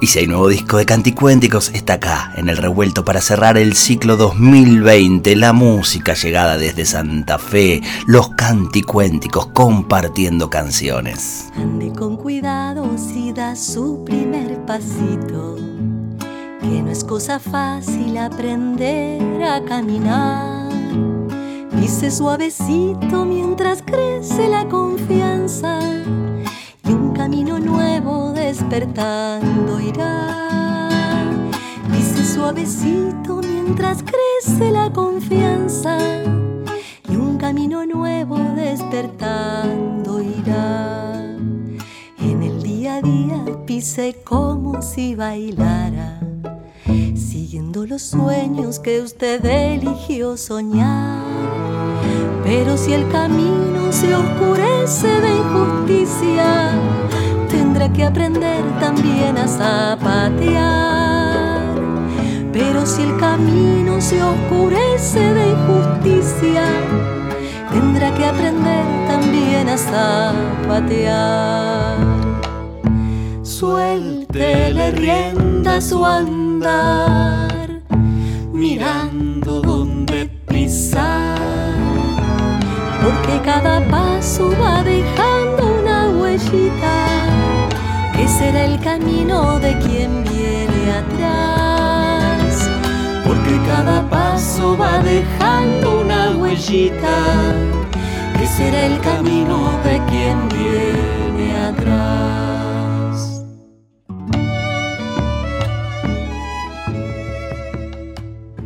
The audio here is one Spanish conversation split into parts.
Y si hay nuevo disco de Canticuénticos, está acá, en el revuelto, para cerrar el ciclo 2020. La música llegada desde Santa Fe, los Canticuénticos compartiendo canciones. Ande con cuidado si da su primer pasito, que no es cosa fácil aprender a caminar Dice suavecito mientras crece la confianza y un camino nuevo despertando irá. Dice suavecito mientras crece la confianza y un camino nuevo despertando irá. En el día a día pise como si bailara, siguiendo los sueños que usted eligió soñar pero si el camino se oscurece de injusticia, tendrá que aprender también a zapatear. Pero si el camino se oscurece de injusticia, tendrá que aprender también a zapatear. Suéltele rienda su andar, mirando donde pisar porque cada paso va dejando una huellita será el camino de quien viene atrás. Porque cada paso va dejando una huellita que será el camino de quien viene atrás.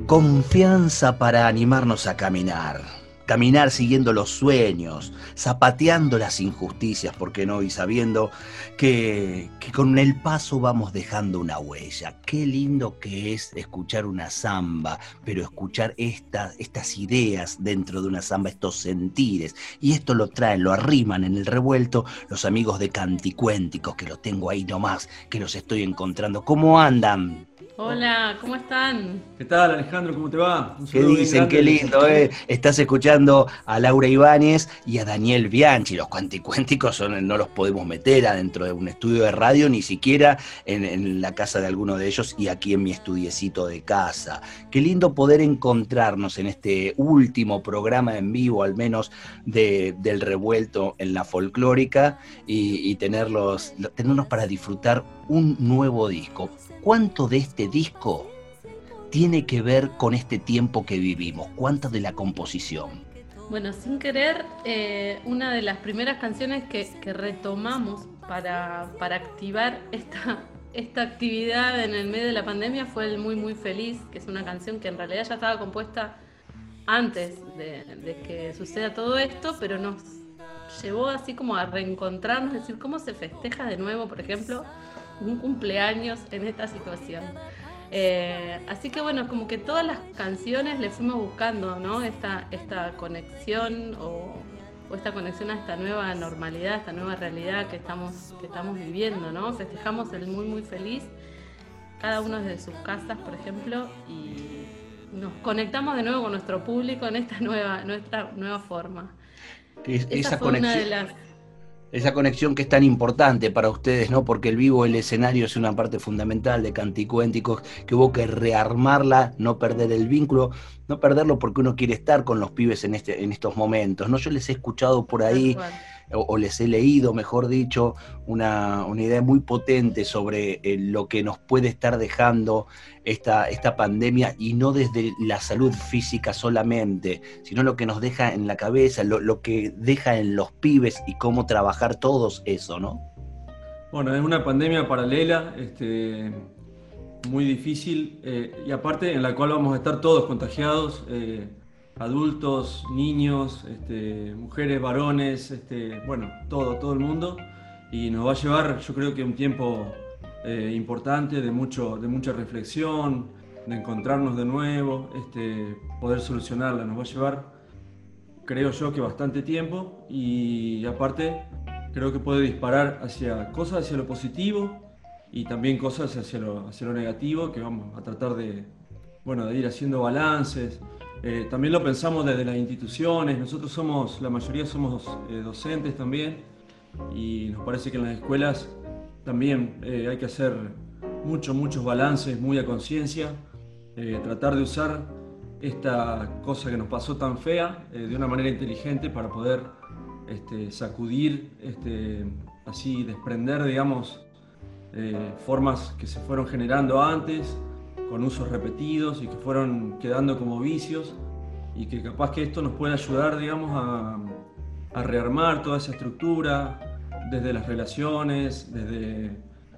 Confianza para animarnos a caminar caminar siguiendo los sueños, zapateando las injusticias, ¿por qué no? Y sabiendo que, con el paso vamos dejando una huella. Qué lindo que es escuchar una samba, pero escuchar estas, ideas dentro de una samba, estos sentires. Y esto lo traen, lo arriman en el revuelto los amigos de Canticuénticos, que los tengo ahí nomás, que los estoy encontrando. ¿Cómo andan? Hola, ¿cómo están? ¿Qué tal, Alejandro? ¿Cómo te va? ¿Qué dicen? Qué lindo, ¿eh? Estás escuchando a Laura Ibáñez y a Daniel Bianchi. Los cuanticuénticos son, no los podemos meter adentro de un estudio de radio, ni siquiera en, la casa de alguno de ellos y aquí en mi estudiecito de casa. Qué lindo poder encontrarnos en este último programa en vivo, al menos del revuelto en la folclórica, y, y tenerlos, tenernos para disfrutar un nuevo disco. ¿Cuánto de este disco tiene que ver con este tiempo que vivimos? ¿Cuánto de la composición? Bueno, sin querer, eh, una de las primeras canciones que, retomamos para, activar esta, actividad en el medio de la pandemia fue el Muy Muy Feliz, que es una canción que en realidad ya estaba compuesta antes de, que suceda todo esto, pero nos llevó así como a reencontrarnos, decir, cómo se festeja de nuevo, por ejemplo, un cumpleaños en esta situación. Eh, así que bueno, como que todas las canciones le fuimos buscando, ¿no? Esta, esta conexión o, esta conexión a esta nueva normalidad, esta nueva realidad que estamos, que estamos viviendo, ¿no? Festejamos el muy muy feliz, cada uno desde sus casas, por ejemplo, y nos conectamos de nuevo con nuestro público en esta nueva, nuestra nueva forma. esa conexión esa conexión que es tan importante para ustedes, ¿no? Porque el vivo, el escenario es una parte fundamental de Canticuénticos, que hubo que rearmarla, no perder el vínculo, no perderlo porque uno quiere estar con los pibes en, este, en estos momentos, ¿no? Yo les he escuchado por ahí o, les he leído, mejor dicho, una, idea muy potente sobre eh, lo que nos puede estar dejando esta, esta pandemia y no desde la salud física solamente, sino lo que nos deja en la cabeza, lo, que deja en los pibes y cómo trabajar todos eso, ¿no? Bueno, es una pandemia paralela, este, muy difícil eh, y aparte en la cual vamos a estar todos contagiados. Eh, adultos, niños, este, mujeres, varones, este, bueno, todo, todo el mundo. Y nos va a llevar, yo creo que un tiempo eh, importante, de, mucho, de mucha reflexión, de encontrarnos de nuevo, este, poder solucionarla. Nos va a llevar, creo yo, que bastante tiempo y aparte creo que puede disparar hacia cosas hacia lo positivo y también cosas hacia lo, hacia lo negativo que vamos a tratar de, bueno, de ir haciendo balances. Eh, también lo pensamos desde las instituciones, nosotros somos, la mayoría somos eh, docentes también y nos parece que en las escuelas también eh, hay que hacer muchos, muchos balances muy a conciencia, tratar de usar esta cosa que nos pasó tan fea de una manera inteligente para poder este, sacudir, este, así desprender, digamos, formas que se fueron generando antes con usos repetidos y que fueron quedando como vicios y que capaz que esto nos puede ayudar, digamos, a, rearmar toda esa estructura desde las relaciones, desde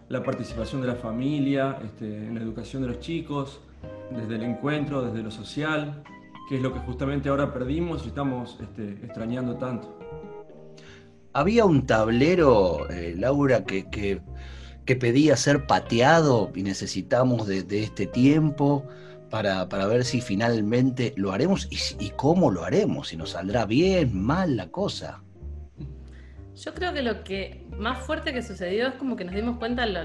la participación de la familia, este, en la educación de los chicos, desde el encuentro, desde lo social, que es lo que justamente ahora perdimos y estamos este, extrañando tanto. Había un tablero, eh, Laura, que, que que pedía ser pateado y necesitamos de, este tiempo para, ver si finalmente lo haremos y, cómo lo haremos, si nos saldrá bien, mal la cosa. Yo creo que lo que más fuerte que sucedió es como que nos dimos cuenta lo,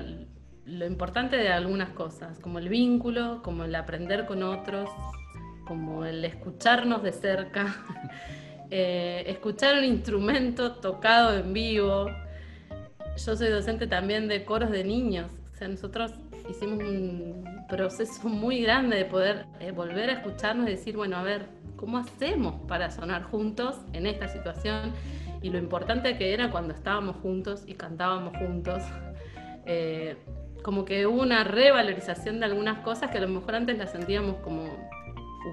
lo importante de algunas cosas, como el vínculo, como el aprender con otros, como el escucharnos de cerca, eh, escuchar un instrumento tocado en vivo, yo soy docente también de coros de niños. O sea, nosotros hicimos un proceso muy grande de poder eh, volver a escucharnos y decir, bueno, a ver, ¿cómo hacemos para sonar juntos en esta situación? Y lo importante que era cuando estábamos juntos y cantábamos juntos. Eh, como que hubo una revalorización de algunas cosas que a lo mejor antes las sentíamos como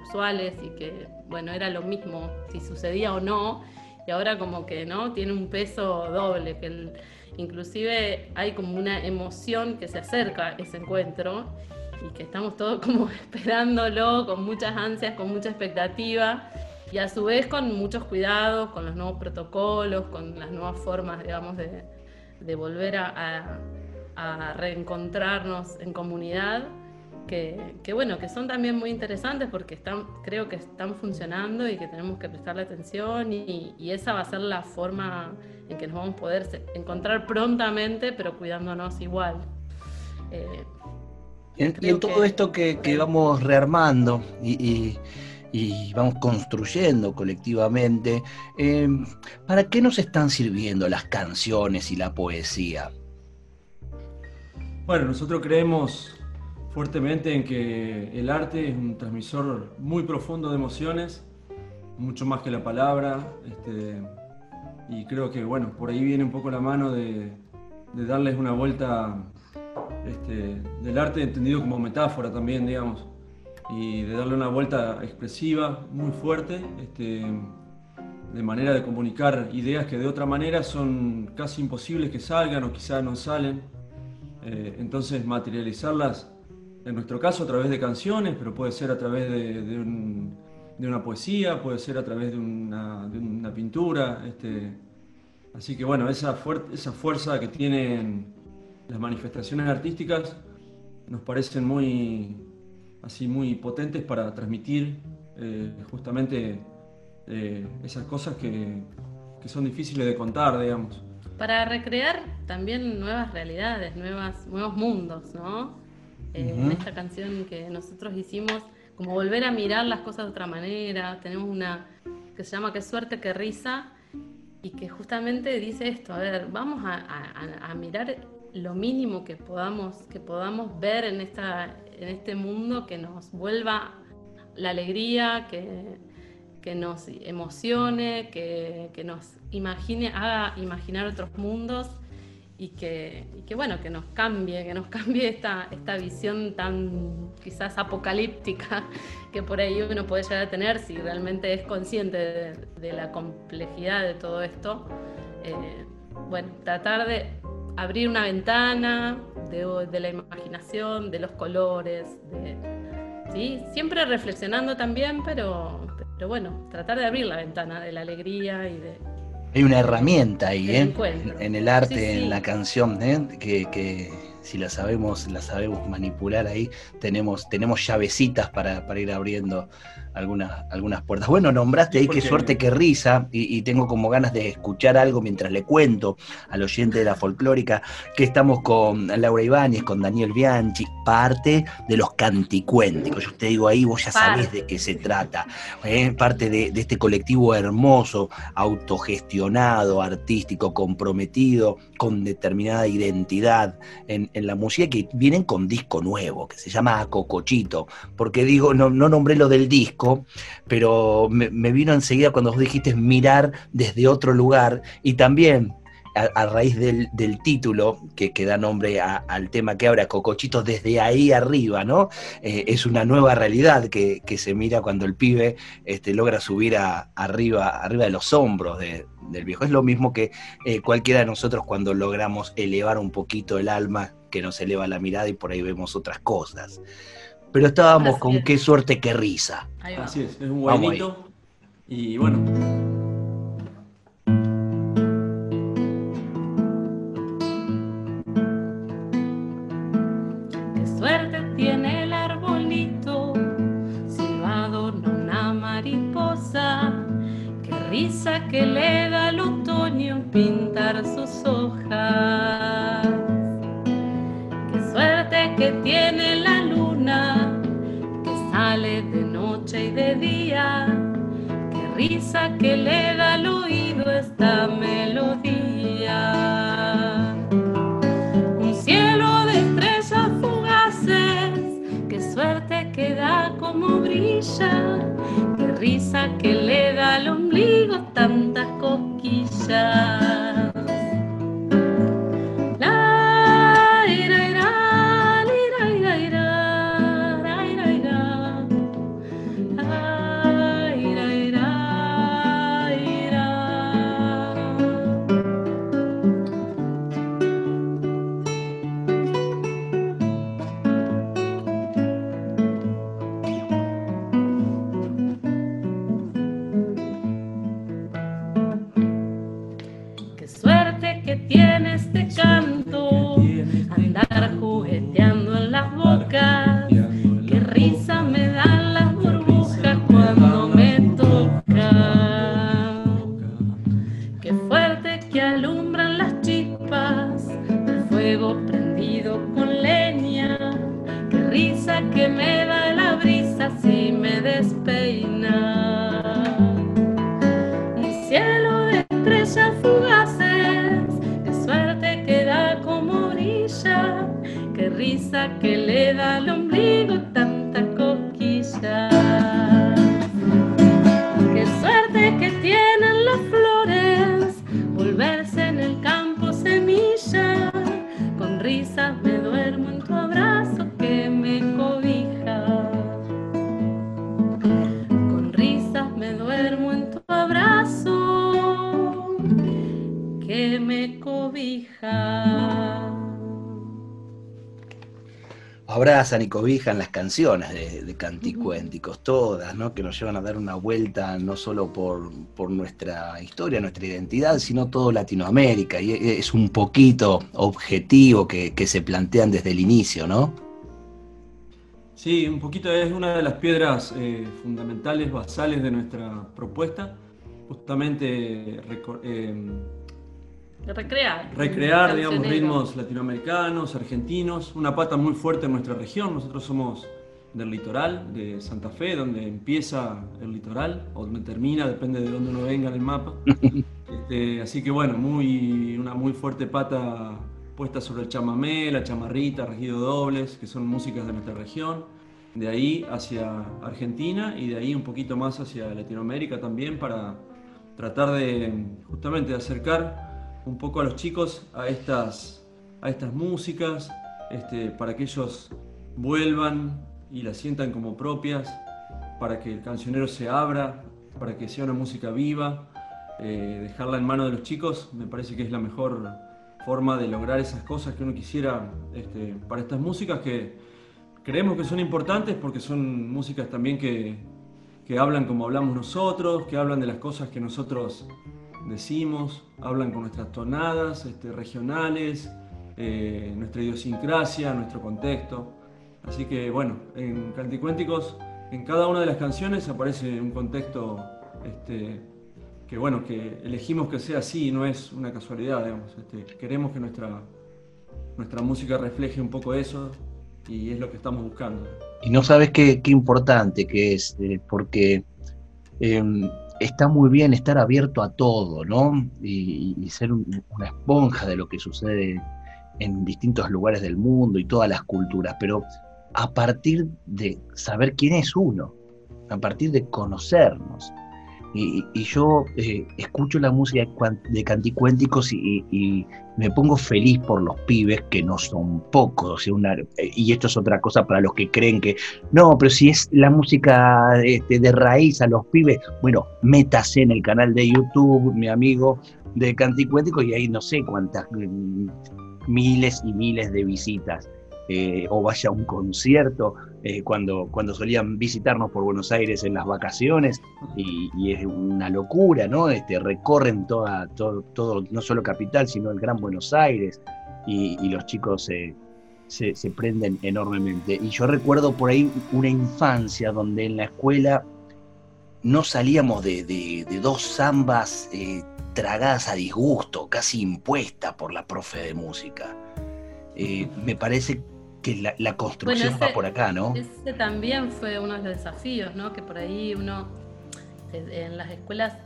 usuales y que, bueno, era lo mismo si sucedía o no. Y ahora como que, ¿no? Tiene un peso doble, que el, Inclusive hay como una emoción que se acerca a ese encuentro y que estamos todos como esperándolo con muchas ansias, con mucha expectativa y a su vez con muchos cuidados, con los nuevos protocolos, con las nuevas formas, digamos, de, volver a, reencontrarnos en comunidad. Que, bueno, que son también muy interesantes porque están, creo que están funcionando y que tenemos que prestarle atención y, y esa va a ser la forma en que nos vamos a poder encontrar prontamente, pero cuidándonos igual. Eh, y en todo esto que, vamos rearmando y, vamos construyendo colectivamente, eh, ¿para qué nos están sirviendo las canciones y la poesía? Bueno, nosotros creemos fuertemente en que el arte es un transmisor muy profundo de emociones, mucho más que la palabra. Este, y creo que bueno, por ahí viene un poco la mano de, darles una vuelta este, del arte entendido como metáfora también, digamos, y de darle una vuelta expresiva muy fuerte, este, de manera de comunicar ideas que de otra manera son casi imposibles que salgan o quizás no salen. Eh, entonces materializarlas, en nuestro caso a través de canciones, pero puede ser a través de un de una poesía, puede ser a través de una, pintura. Este, así que bueno, esa fuerza que tienen las manifestaciones artísticas nos parecen muy, así, muy potentes para transmitir eh, justamente eh, esas cosas que, que, son difíciles de contar, digamos. Para recrear también nuevas realidades, nuevas, nuevos mundos, ¿no? Eh, esta canción que nosotros hicimos como volver a mirar las cosas de otra manera. Tenemos una que se llama Qué suerte, qué risa, y que justamente dice esto, a ver, vamos a, mirar lo mínimo que podamos, que podamos ver en, esta, en este mundo que nos vuelva la alegría, que, que nos emocione, que, que nos imagine, haga imaginar otros mundos y que, bueno, que nos cambie, que nos cambie esta, esta visión tan quizás apocalíptica que por ahí uno puede llegar a tener si realmente es consciente de, la complejidad de todo esto. Eh, bueno, tratar de abrir una ventana de, la imaginación, de los colores, ¿sí? siempre reflexionando también, pero, pero bueno, tratar de abrir la ventana de la alegría y de, hay una herramienta ahí, ¿eh? en, el arte, en la canción, ¿eh? que, si la sabemos, la sabemos manipular ahí, tenemos, tenemos llavecitas para, para ir abriendo algunas, algunas puertas. Bueno, nombraste ahí qué suerte, qué risa, y, tengo como ganas de escuchar algo mientras le cuento al oyente de la folclórica que estamos con Laura Ibáñez, con Daniel Bianchi, parte de los canticuénticos. Yo te digo ahí, vos ya sabés de qué se trata. ¿eh? Parte de, este colectivo hermoso, autogestionado, artístico, comprometido, con determinada identidad en, la música, que vienen con disco nuevo, que se llama Cocochito. Porque digo, no, no nombré lo del disco pero me, vino enseguida cuando vos dijiste mirar desde otro lugar y también a, raíz del, título que, que, da nombre al tema que abre Cocochito desde ahí arriba, ¿no? Eh, es una nueva realidad que, se mira cuando el pibe este, logra subir arriba, arriba de los hombros del viejo. Es lo mismo que eh, cualquiera de nosotros cuando logramos elevar un poquito el alma, que nos eleva la mirada y por ahí vemos otras cosas pero estábamos con qué suerte, qué risa. Así es, es un guainito. Y bueno. Abrazan y cobijan las canciones de, canticuénticos, todas, ¿no? que nos llevan a dar una vuelta no solo por, nuestra historia, nuestra identidad, sino todo Latinoamérica. Y es un poquito objetivo que, se plantean desde el inicio, ¿no? Sí, un poquito es una de las piedras eh, fundamentales, basales de nuestra propuesta, justamente eh, recrear. Recrear, digamos, ritmos latinoamericanos, argentinos, una pata muy fuerte en nuestra región. Nosotros somos del litoral, de Santa Fe, donde empieza el litoral, o donde termina, depende de dónde uno venga en el mapa. Este, así que bueno, muy, una muy fuerte pata puesta sobre el chamamé, la chamarrita, regido dobles, que son músicas de nuestra región. De ahí hacia Argentina y de ahí un poquito más hacia Latinoamérica también para tratar de justamente de acercar un poco a los chicos a estas, a estas músicas, este, para que ellos vuelvan y las sientan como propias, para que el cancionero se abra, para que sea una música viva. Eh, dejarla en manos de los chicos me parece que es la mejor forma de lograr esas cosas que uno quisiera este, para estas músicas que creemos que son importantes porque son músicas también que, que hablan como hablamos nosotros, que hablan de las cosas que nosotros decimos, hablan con nuestras tonadas este, regionales, eh, nuestra idiosincrasia, nuestro contexto. Así que bueno, en Canticuénticos, en cada una de las canciones aparece un contexto este, que bueno, que elegimos que sea así, no es una casualidad, digamos. Este, queremos que nuestra, nuestra música refleje un poco eso y es lo que estamos buscando. Y no sabes qué, importante que es, eh, porque em, está muy bien estar abierto a todo, ¿no? Y, ser una esponja de lo que sucede en distintos lugares del mundo y todas las culturas, pero a partir de saber quién es uno, a partir de conocernos. Y, yo eh, escucho la música de canticuénticos y, y, me pongo feliz por los pibes, que no son pocos. y esto es otra cosa para los que creen que, no, pero si es la música este, de raíz a los pibes, bueno, métase en el canal de YouTube, mi amigo de canticuénticos, y ahí no sé cuántas mm, miles y miles de visitas. Eh, o vaya a un concierto, eh, cuando, cuando solían visitarnos por Buenos Aires en las vacaciones, y, es una locura, ¿no? Este, recorren toda, todo, no solo Capital, sino el Gran Buenos Aires, y, los chicos se, se, prenden enormemente. Y yo recuerdo por ahí una infancia donde en la escuela no salíamos de, de, dos zambas eh, tragadas a disgusto, casi impuestas por la profe de música. me parece que la, construcción va por acá, ¿no? Ese también fue uno de los desafíos, ¿no? Que por ahí uno en las escuelas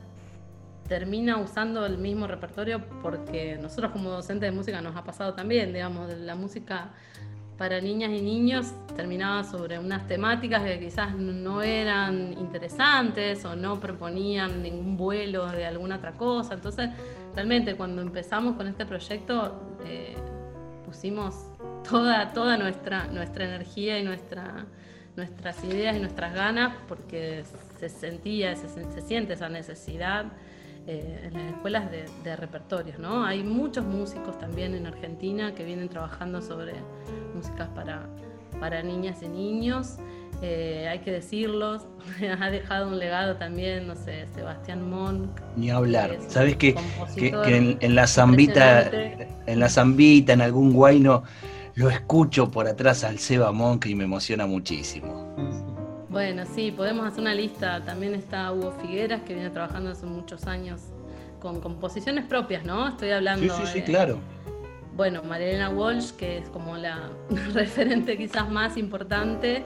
termina usando el mismo repertorio porque nosotros como docentes de música nos ha pasado también, digamos, la música para niñas y niños terminaba sobre unas temáticas que quizás no eran interesantes o no proponían ningún vuelo de alguna otra cosa. Entonces, realmente cuando empezamos con este proyecto eh, pusimos toda, toda nuestra, nuestra energía y nuestra, nuestras ideas y nuestras ganas, porque se sentía, se, se siente esa necesidad eh, en las escuelas de, repertorios. ¿no? Hay muchos músicos también en Argentina que vienen trabajando sobre músicas para, para niñas y niños. Eh, hay que decirlo, ha dejado un legado también, no sé, Sebastián Monk. Ni hablar. ¿Sabes que, que, en, en, la zambita, en la zambita, en algún guayno, lo escucho por atrás al Seba Monk y me emociona muchísimo. Bueno, sí, podemos hacer una lista. También está Hugo Figueras, que viene trabajando hace muchos años con composiciones propias, ¿no? Estoy hablando. Sí, sí, sí, claro. Bueno, Marilena Walsh, que es como la referente quizás más importante,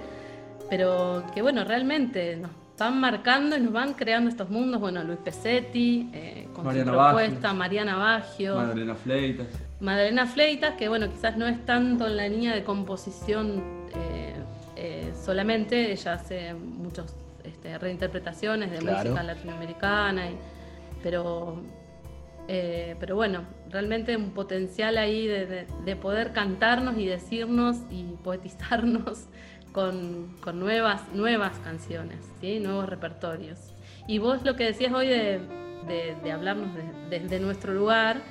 pero que bueno, realmente nos van marcando y nos van creando estos mundos. Bueno, Luis Pesetti, eh, con su propuesta, Mariana Baggio. Madalena Fleitas. Madalena Fleitas, que bueno, quizás no es tanto en la línea de composición eh, eh, solamente, ella hace muchas este, reinterpretaciones de música latinoamericana, pero, eh, pero bueno, realmente un potencial ahí de, poder cantarnos y decirnos y poetizarnos con, nuevas, nuevas canciones, ¿sí? nuevos repertorios. Y vos lo que decías hoy de, hablarnos desde nuestro lugar,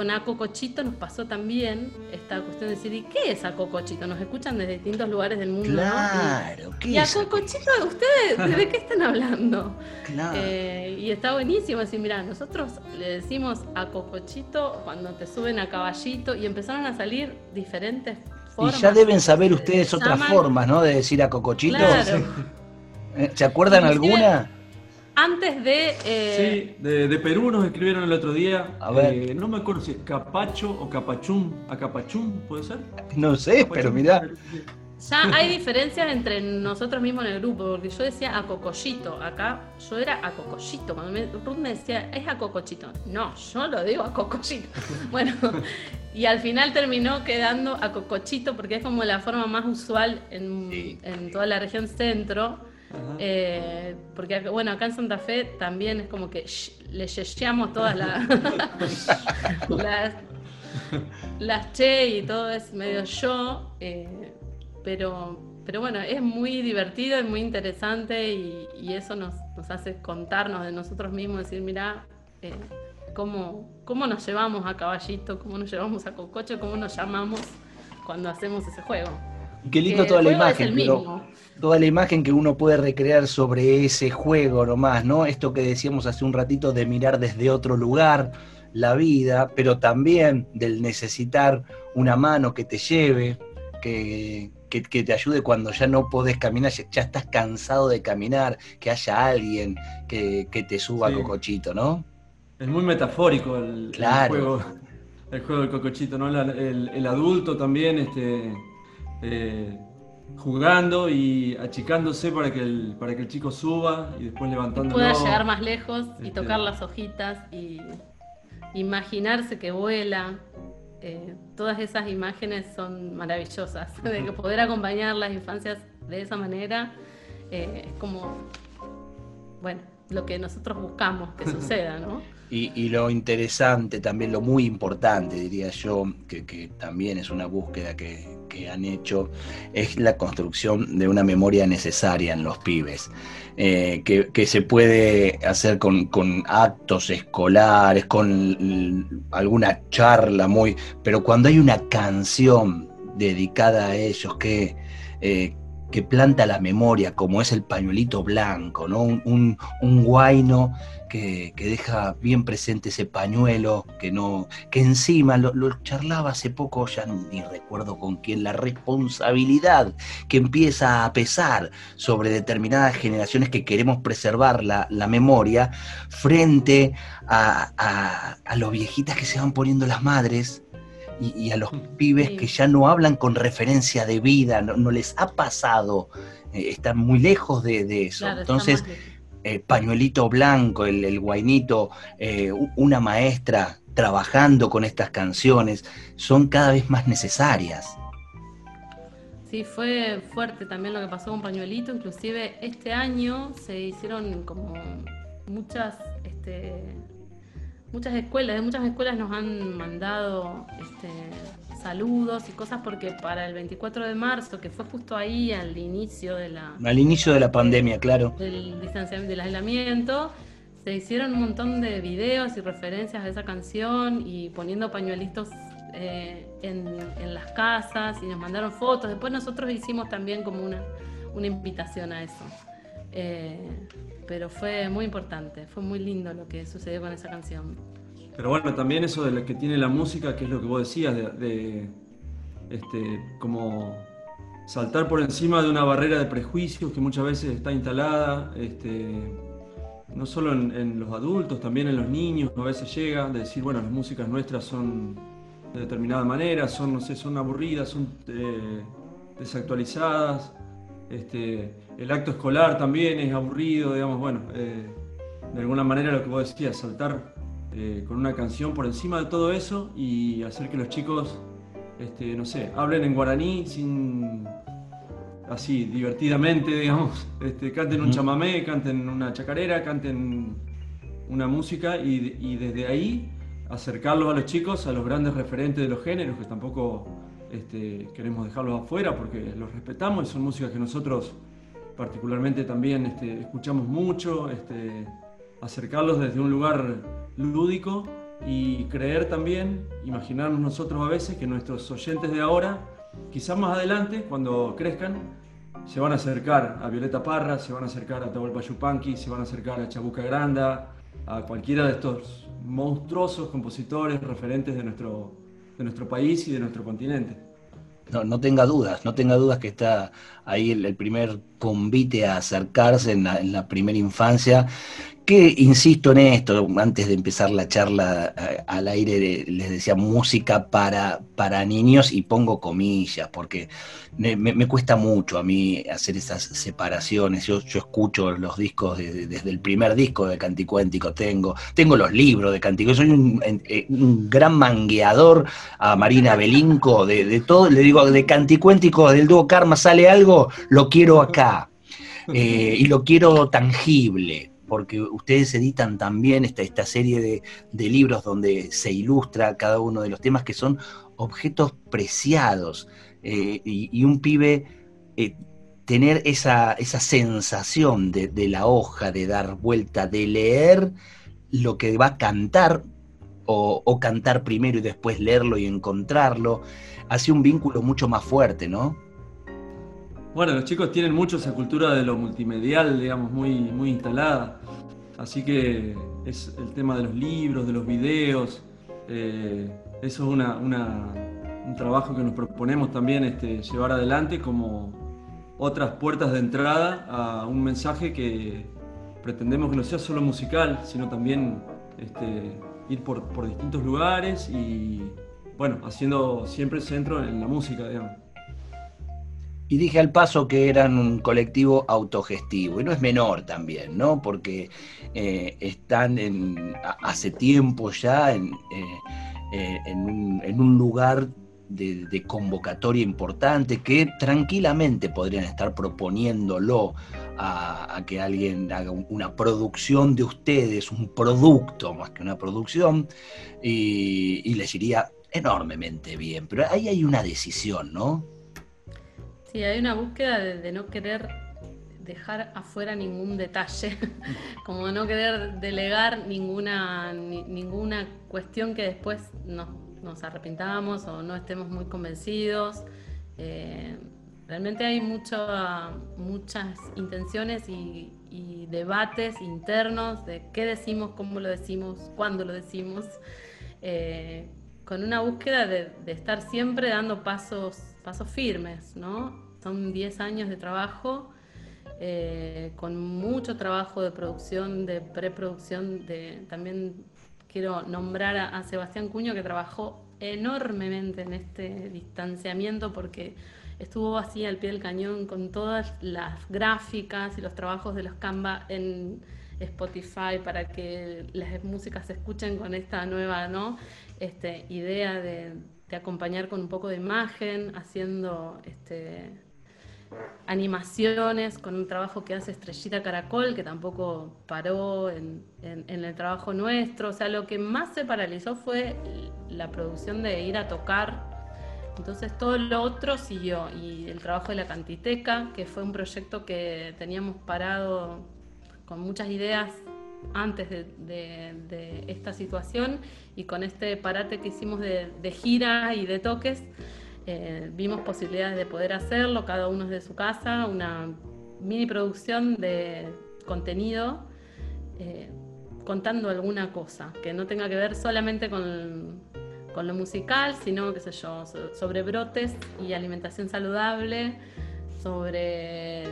con Acocochito nos pasó también esta cuestión de decir, ¿y qué es Acocochito? Nos escuchan desde distintos lugares del mundo. Claro, ¿qué ¿Y a Cocochito, ustedes de qué están hablando? Claro. Eh, y está buenísimo decir, mira, nosotros le decimos a Cocochito cuando te suben a caballito y empezaron a salir diferentes formas. Y ya deben saber ustedes otras formas, ¿no? De decir a Cocochito. Claro. ¿Se acuerdan alguna? Antes de. Eh, sí, de, Perú nos escribieron el otro día. A ver. Eh, no me acuerdo si es Capacho o Capachum. ¿A Capachum puede ser? No sé, pero mirá. Ya hay diferencias entre nosotros mismos en el grupo, porque yo decía a Cocollito. Acá yo era a Cocollito. Cuando me, Ruth me decía, es a Cocochito. No, yo lo digo a Cocollito. bueno, y al final terminó quedando a Cocochito porque es como la forma más usual en, en toda la región centro. Eh, porque bueno, acá en Santa Fe también es como que le yeyamos todas las, las, che y todo es medio yo, eh, pero, pero bueno, es muy divertido, es muy interesante y, eso nos, hace contarnos de nosotros mismos, decir, mira, eh, cómo, cómo nos llevamos a caballito, cómo nos llevamos a cococho, cómo nos llamamos cuando hacemos ese juego. Qué lindo toda la imagen, toda la imagen que uno puede recrear sobre ese juego nomás, ¿no? Esto que decíamos hace un ratito de mirar desde otro lugar, la vida, pero también del necesitar una mano que te lleve, que, te ayude cuando ya no podés caminar, ya, estás cansado de caminar, que haya alguien que, te suba Cocochito, ¿no? Es muy metafórico el, juego. El juego del cocochito, ¿no? el, adulto también este, eh, jugando y achicándose para que, el, para que el chico suba y después levantándolo. Pueda llegar más lejos y este, tocar las hojitas y imaginarse que vuela. Eh, todas esas imágenes son maravillosas. De que poder acompañar las infancias de esa manera eh, es como, bueno, lo que nosotros buscamos que suceda, ¿no? Y, lo interesante, también lo muy importante, diría yo, que, también es una búsqueda que, han hecho, es la construcción de una memoria necesaria en los pibes, eh, que, se puede hacer con, actos escolares, con alguna charla muy... Pero cuando hay una canción dedicada a ellos que... Eh, que planta la memoria, como es el pañuelito blanco, ¿no? Un, un, guaino que, deja bien presente ese pañuelo, que no, que encima lo, charlaba hace poco, ya ni recuerdo con quién, la responsabilidad que empieza a pesar sobre determinadas generaciones que queremos preservar la, memoria frente a, a los viejitas que se van poniendo las madres y, a los pibes que ya no hablan con referencia de vida, no, les ha pasado, eh, están muy lejos de, eso. Entonces, eh, pañuelito blanco, el, el guainito, eh, una maestra trabajando con estas canciones, son cada vez más necesarias. Sí, fue fuerte también lo que pasó con Pañuelito, inclusive este año se hicieron como muchas este, muchas escuelas, de muchas escuelas nos han mandado este, saludos y cosas porque para el 24 de marzo, que fue justo ahí al inicio de la... Al inicio de la pandemia, claro. Del distanciamiento, del aislamiento, se hicieron un montón de videos y referencias a esa canción y poniendo pañuelitos eh, en, las casas y nos mandaron fotos. Después nosotros hicimos también como una, una invitación a eso. Eh, pero fue muy importante, fue muy lindo lo que sucedió con esa canción. Pero bueno, también eso de lo que tiene la música, que es lo que vos decías, de, este, como saltar por encima de una barrera de prejuicios que muchas veces está instalada, este, no solo en, los adultos, también en los niños, a veces llega, de decir, bueno, las músicas nuestras son de determinada manera, son, no sé, son aburridas, son eh, desactualizadas, este, el acto escolar también es aburrido, digamos, bueno, eh, de alguna manera lo que vos decías, saltar eh, con una canción por encima de todo eso y hacer que los chicos, este, no sé, hablen en guaraní sin así, divertidamente, digamos, este, canten un chamamé, canten una chacarera, canten una música y, y desde ahí acercarlos a los chicos a los grandes referentes de los géneros que tampoco este, queremos dejarlos afuera porque los respetamos y son músicas que nosotros particularmente también este, escuchamos mucho, este, acercarlos desde un lugar lúdico y creer también, imaginarnos nosotros a veces que nuestros oyentes de ahora, quizás más adelante, cuando crezcan, se van a acercar a Violeta Parra, se van a acercar a Tahualpa Yupanqui, se van a acercar a Chabuca Granda, a cualquiera de estos monstruosos compositores referentes de nuestro, de nuestro país y de nuestro continente. No, no tenga dudas, no tenga dudas que está ahí el, primer convite a acercarse en la, primera infancia que, insisto en esto, antes de empezar la charla eh, al aire les decía música para, para niños y pongo comillas, porque me, cuesta mucho a mí hacer esas separaciones. Yo, escucho los discos desde el primer disco de Canticuéntico, tengo, tengo los libros de Canticuéntico, soy un, eh, gran mangueador a Marina Belinco, de, todo, le digo, de Canticuéntico, del dúo Karma sale algo, lo quiero acá. Eh, y lo quiero tangible, porque ustedes editan también esta, esta serie de, libros donde se ilustra cada uno de los temas que son objetos preciados. Eh, y, un pibe eh, tener esa, esa sensación de, la hoja, de dar vuelta, de leer lo que va a cantar, o, cantar primero y después leerlo y encontrarlo, hace un vínculo mucho más fuerte, ¿no? Bueno, los chicos tienen mucho esa cultura de lo multimedial, digamos, muy, muy instalada. Así que es el tema de los libros, de los videos. eso es una, un trabajo que nos proponemos también este, llevar adelante como otras puertas de entrada a un mensaje que pretendemos que no sea solo musical, sino también este, ir por, por distintos lugares y, bueno, haciendo siempre centro en la música, digamos. Y dije al paso que eran un colectivo autogestivo, y no es menor también, ¿no? Porque eh, están hace tiempo ya en, eh, eh, un, lugar de, convocatoria importante que tranquilamente podrían estar proponiéndolo a, que alguien haga una producción de ustedes, un producto más que una producción, y les iría enormemente bien. Pero ahí hay una decisión, ¿no? Sí, hay una búsqueda de, no querer dejar afuera ningún detalle, como no querer delegar ninguna, ninguna cuestión que después nos, arrepintamos o no estemos muy convencidos. Eh, realmente hay muchas intenciones y, debates internos de qué decimos, cómo lo decimos, cuándo lo decimos, eh, con una búsqueda de estar siempre dando pasos pasos firmes, ¿no? Son 10 años de trabajo, eh, con mucho trabajo de producción, de preproducción, de, también quiero nombrar a, Sebastián Cuño que trabajó enormemente en este distanciamiento porque estuvo así al pie del cañón con todas las gráficas y los trabajos de los Canva en Spotify para que las músicas se escuchen con esta nueva ¿no? este, idea de, de acompañar con un poco de imagen, haciendo este, animaciones, con un trabajo que hace Estrellita Caracol, que tampoco paró en, el trabajo nuestro. O sea, lo que más se paralizó fue la producción de ir a tocar. Entonces todo lo otro siguió. Y el trabajo de la Cantiteca, que fue un proyecto que teníamos parado con muchas ideas antes de, esta situación y con este parate que hicimos de, gira y de toques, eh, vimos posibilidades de poder hacerlo, cada uno desde su casa, una mini producción de contenido eh, contando alguna cosa que no tenga que ver solamente con, con lo musical, sino, qué sé yo, sobre brotes y alimentación saludable, sobre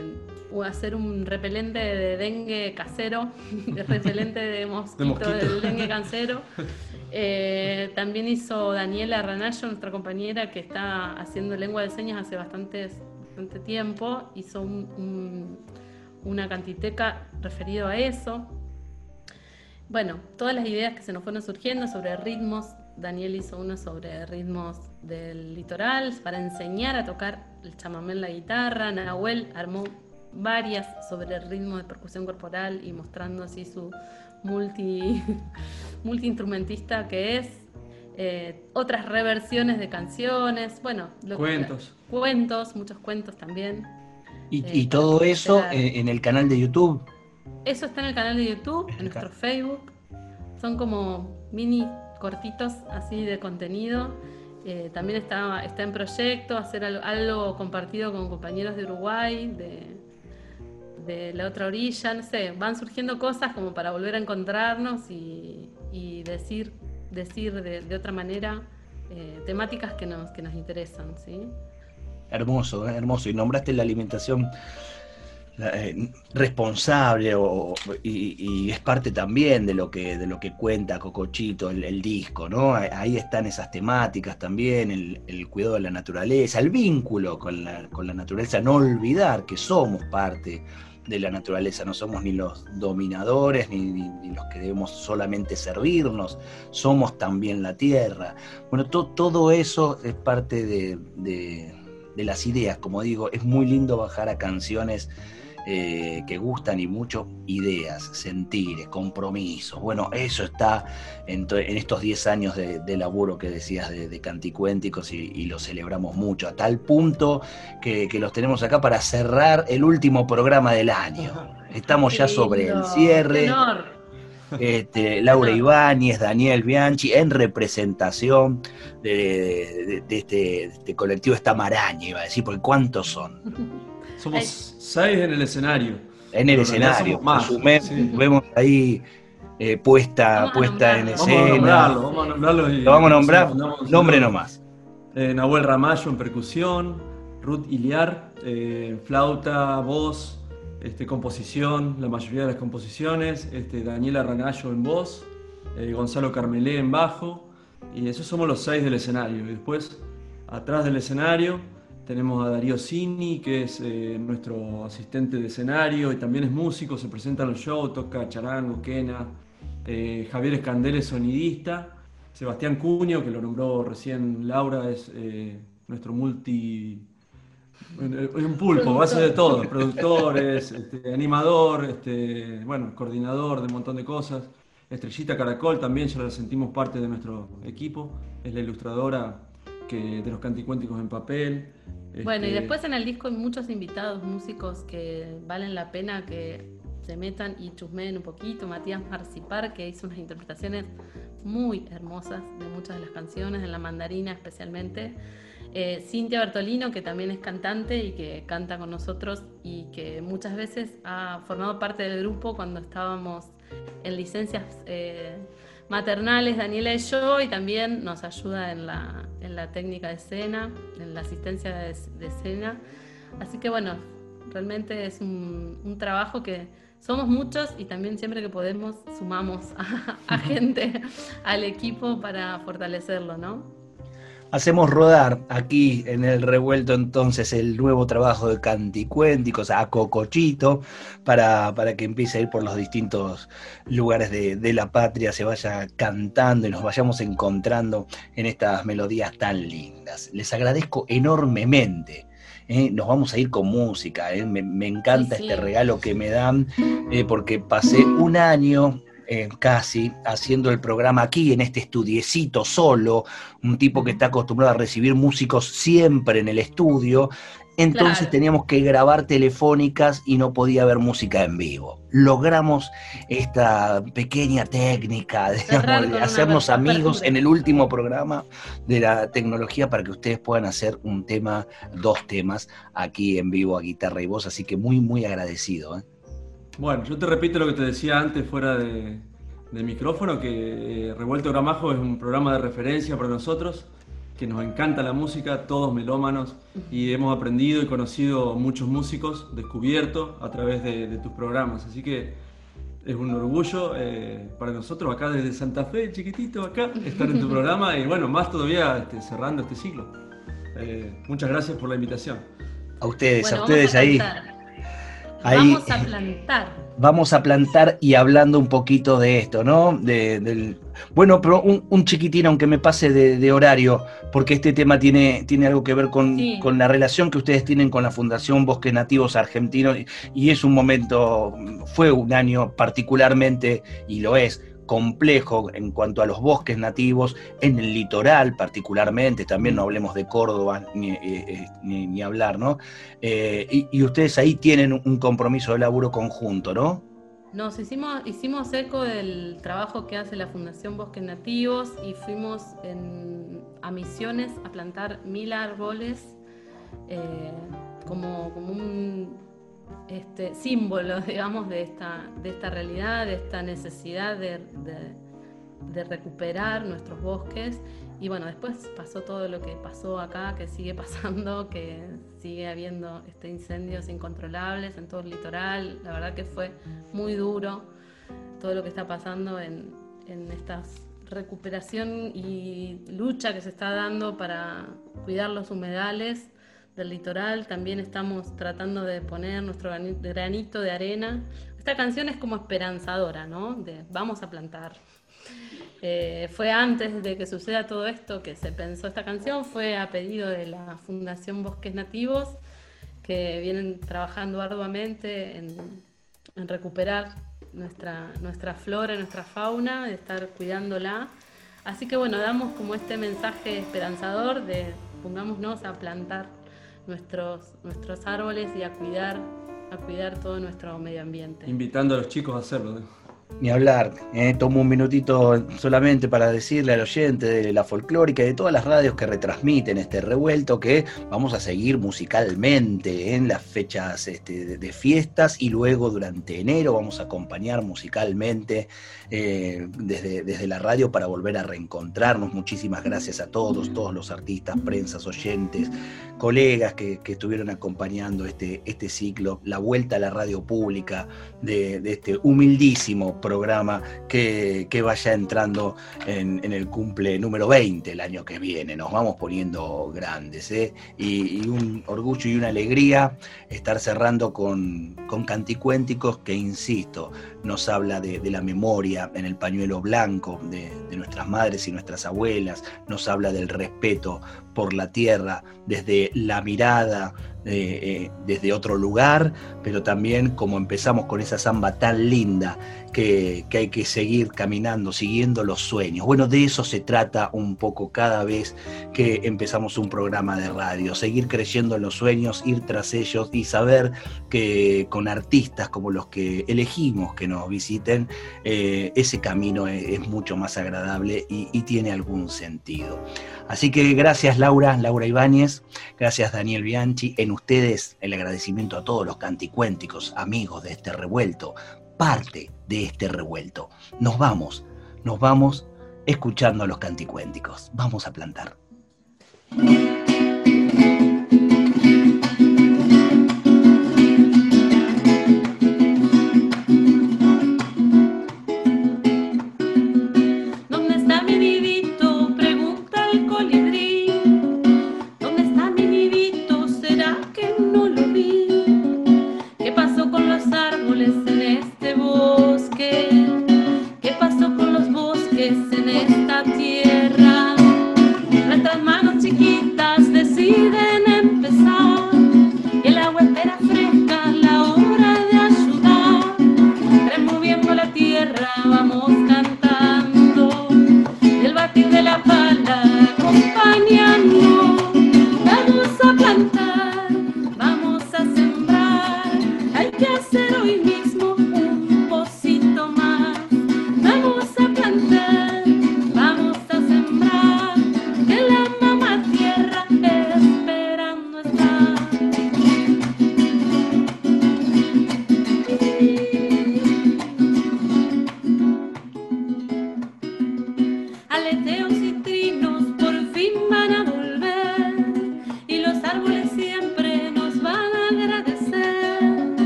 hacer un repelente de dengue casero, de repelente de mosquito, del dengue casero. Eh, también hizo Daniela Ranayo, nuestra compañera que está haciendo lengua de señas hace bastante, bastante tiempo, hizo una cantiteca referido a eso. Bueno, todas las ideas que se nos fueron surgiendo sobre ritmos, Daniel hizo uno sobre ritmos del litoral para enseñar a tocar el chamamé en la guitarra, Nahuel armó varias sobre el ritmo de percusión corporal y mostrando así su multi, multi instrumentista que es. Eh, otras reversiones de canciones, bueno, cuentos. cuentos, muchos cuentos también. ¿Y, eh, todo eso en el canal de YouTube? Eso está en el canal de YouTube, en nuestro Facebook. Son como mini cortitos así de contenido. Eh, también está, está en proyecto hacer algo, compartido con compañeros de Uruguay, de, de la otra orilla, no sé, van surgiendo cosas como para volver a encontrarnos y, decir, decir de, otra manera eh, temáticas que nos, que nos interesan, ¿sí? Hermoso, ¿eh? hermoso. Y nombraste la alimentación eh, responsable y, es parte también de lo que, de lo que cuenta Cocochito, el, disco, ¿no? Ahí están esas temáticas también, el, cuidado de la naturaleza, el vínculo con la, con la naturaleza, no olvidar que somos parte de la naturaleza, no somos ni los dominadores ni, los que debemos solamente servirnos, somos también la tierra. Bueno, todo eso es parte de, de, las ideas, como digo, es muy lindo bajar a canciones eh, que gustan y mucho ideas, sentires, compromisos. Bueno, eso está en, estos 10 años de, laburo que decías de, Canticuénticos y, lo celebramos mucho, a tal punto que, los tenemos acá para cerrar el último programa del año. Estamos ya sobre el cierre. Este, Laura Ibáñez, Daniel Bianchi, en representación de, este, este, colectivo, esta maraña, iba a decir, porque ¿cuántos son? Somos seis en el escenario. En el escenario. Más. Vemos ahí eh, puesta, puesta en escena. Vamos a nombrarlo, Lo vamos a nombrar, nombre nomás. Eh, Nahuel Ramallo en percusión, Ruth Iliar, eh, flauta, voz, este, composición, la mayoría de las composiciones, este, Daniela Ranallo en voz, Gonzalo Carmelé en bajo, y esos somos los seis del escenario. Y después, atrás del escenario, tenemos a Darío Cini, que es nuestro asistente de escenario y también es músico, se presenta en los shows, toca charango, quena, eh, Javier Escandel es sonidista, Sebastián Cuño, que lo nombró recién Laura, es eh, nuestro multi... Es un pulpo, hacer de todo, productor, este, animador, este, bueno, coordinador de un montón de cosas. Estrellita Caracol también, ya la sentimos parte de nuestro equipo, es la ilustradora que, de los canticuénticos en papel. Bueno, y este, después en el disco hay muchos invitados, músicos que valen la pena que se metan y chusmeen un poquito. Matías Marcipar, que hizo unas interpretaciones muy hermosas de muchas de las canciones, en la mandarina especialmente. Eh, Cintia Bertolino, que también es cantante y que canta con nosotros y que muchas veces ha formado parte del grupo cuando estábamos en licencias eh, maternales, Daniela y yo, y también nos ayuda en la, en la técnica de escena, en la asistencia de, escena. Así que bueno, realmente es un, un trabajo que somos muchos y también siempre que podemos sumamos a, gente al equipo para fortalecerlo, ¿no? Hacemos rodar aquí en el revuelto entonces el nuevo trabajo de Canticuénticos a Cocochito para, para que empiece a ir por los distintos lugares de, de, la patria, se vaya cantando y nos vayamos encontrando en estas melodías tan lindas. Les agradezco enormemente ¿eh? nos vamos a ir con música, ¿eh? me, encanta este regalo que me dan, eh, porque pasé un año casi haciendo el programa aquí, en este estudiecito solo, un tipo que está acostumbrado a recibir músicos siempre en el estudio, entonces teníamos que grabar telefónicas y no podía haber música en vivo. Logramos esta pequeña técnica de hacernos amigos en el último programa de la tecnología para que ustedes puedan hacer un tema, dos temas aquí en vivo a guitarra y voz. Así que muy, muy agradecido. ¿eh? Bueno, yo te repito lo que te decía antes fuera de, micrófono, que eh, Revuelto Gramajo es un programa de referencia para nosotros que nos encanta la música, todos melómanos, y hemos aprendido y conocido muchos músicos, descubierto a través de, tus programas. Así que es un orgullo eh, para nosotros acá desde Santa Fe, chiquitito acá, estar en tu programa y bueno, más todavía este, cerrando este ciclo. Eh, muchas gracias por la invitación. A ustedes, a ustedes ahí vamos a plantar. Vamos a plantar y hablando un poquito de esto, ¿no? del, bueno, pero un, chiquitín, aunque me pase de, horario, porque este tema tiene, tiene algo que ver con, con, la relación que ustedes tienen con la Fundación Bosques Nativos Argentinos, y es un momento, fue un año particularmente, y lo es, complejo en cuanto a los bosques nativos, en el litoral particularmente, también no hablemos de Córdoba ni, eh, eh, hablar, ¿no? Eh, y, ustedes ahí tienen un compromiso de laburo conjunto, ¿no? Nos hicimos, hicimos eco del trabajo que hace la Fundación Bosques Nativos y fuimos a Misiones a plantar mil árboles como, como un este, símbolo, digamos, de esta, de esta realidad, de esta necesidad de, recuperar nuestros bosques. Y bueno, después pasó todo lo que pasó acá, que sigue pasando, que sigue habiendo este, incendios incontrolables en todo el litoral. La verdad que fue muy duro todo lo que está pasando en, en esta recuperación y lucha que se está dando para cuidar los humedales del litoral. También estamos tratando de poner nuestro granito de arena. Esta canción es como esperanzadora, ¿no? De vamos a plantar. Eh, fue antes de que suceda todo esto que se pensó esta canción, fue a pedido de la Fundación Bosques Nativos, que vienen trabajando arduamente en, en recuperar nuestra, nuestra flora, nuestra fauna, de estar cuidándola. Así que bueno, damos como este mensaje esperanzador de pongámonos a plantar nuestros, nuestros árboles y a cuidar, a cuidar todo nuestro medio ambiente. Invitando a los chicos a hacerlo. Ni hablar, eh, tomo un minutito solamente para decirle al oyente de la folclórica y de todas las radios que retransmiten este revuelto que vamos a seguir musicalmente en las fechas este, de fiestas y luego durante enero vamos a acompañar musicalmente eh, desde, desde la radio para volver a reencontrarnos. Muchísimas gracias a todos, todos los artistas, prensas, oyentes, colegas que, estuvieron acompañando este, este ciclo, la vuelta a la radio pública de, este humildísimo programa que, vaya entrando en, el cumple número 20 el año que viene. Nos vamos poniendo grandes ¿eh? y, un orgullo y una alegría estar cerrando con, con canticuénticos que, insisto, nos habla de, la memoria en el pañuelo blanco de, nuestras madres y nuestras abuelas, nos habla del respeto por la tierra desde la mirada eh, eh, desde otro lugar, pero también como empezamos con esa samba tan linda que, hay que seguir caminando, siguiendo los sueños. Bueno, de eso se trata un poco cada vez que empezamos un programa de radio, seguir creyendo en los sueños, ir tras ellos y saber que con artistas como los que elegimos que nos visiten, eh, ese camino es, mucho más agradable y, y tiene algún sentido. Así que gracias Laura, Laura Ibáñez, gracias Daniel Bianchi, en ustedes el agradecimiento a todos los canticuénticos, amigos de este revuelto, parte de este revuelto. Nos vamos, nos vamos escuchando a los canticuénticos. Vamos a plantar.